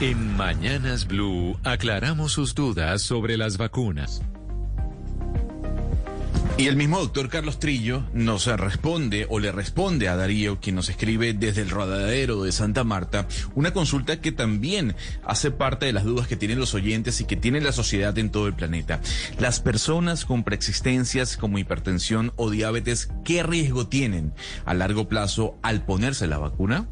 En Mañanas Blue aclaramos sus dudas sobre las vacunas. Y el mismo doctor Carlos Trillo nos responde o le responde a Darío, quien nos escribe desde el rodadero de Santa Marta, una consulta que también hace parte de las dudas que tienen los oyentes y que tiene la sociedad en todo el planeta. Las personas con preexistencias como hipertensión o diabetes, ¿qué riesgo tienen a largo plazo al ponerse la vacuna?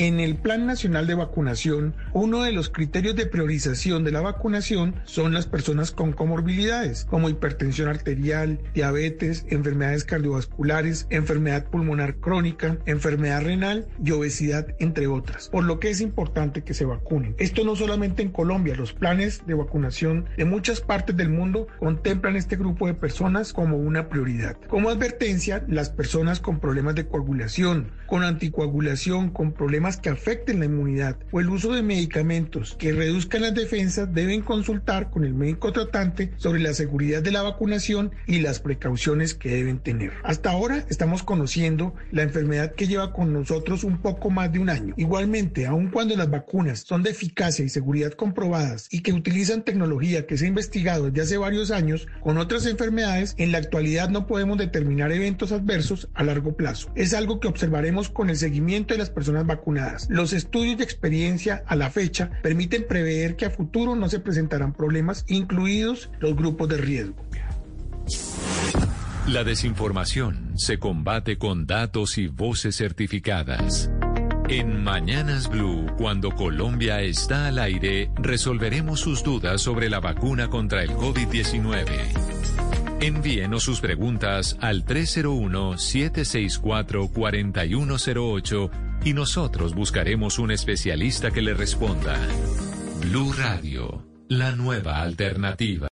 En el Plan Nacional de Vacunación, uno de los criterios de priorización de la vacunación son las personas con comorbilidades, como hipertensión arterial, diabetes, enfermedades cardiovasculares, enfermedad pulmonar crónica, enfermedad renal y obesidad, entre otras, por lo que es importante que se vacunen. Esto no solamente en Colombia, los planes de vacunación de muchas partes del mundo contemplan este grupo de personas como una prioridad. Como advertencia, las personas con problemas de coagulación, con anticoagulación, con problemas que afecten la inmunidad o el uso de medicamentos que reduzcan las defensas deben consultar con el médico tratante sobre la seguridad de la vacunación y las precauciones que deben tener. Hasta ahora estamos conociendo la enfermedad que lleva con nosotros un poco más de un año. Igualmente, aun cuando las vacunas son de eficacia y seguridad comprobadas y que utilizan tecnología que se ha investigado desde hace varios años con otras enfermedades, en la actualidad no podemos determinar eventos adversos a largo plazo. Es algo que observaremos con el seguimiento de las personas vacunadas los estudios de experiencia a la fecha permiten prever que a futuro no se presentarán problemas, incluidos los grupos de riesgo. La desinformación se combate con datos y voces certificadas. En Mañanas Blue, cuando Colombia está al aire, resolveremos sus dudas sobre la vacuna contra el COVID-19. Envíenos sus preguntas al 301-764-4108 y nosotros buscaremos un especialista que le responda. Blue Radio, la nueva alternativa.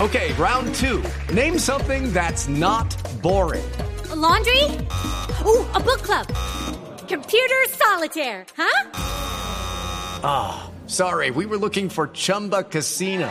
Okay, round two. Name something that's not boring. A laundry? Ooh, a book club. Computer solitaire, huh? Ah, oh, sorry, we were looking for Chumba Casino.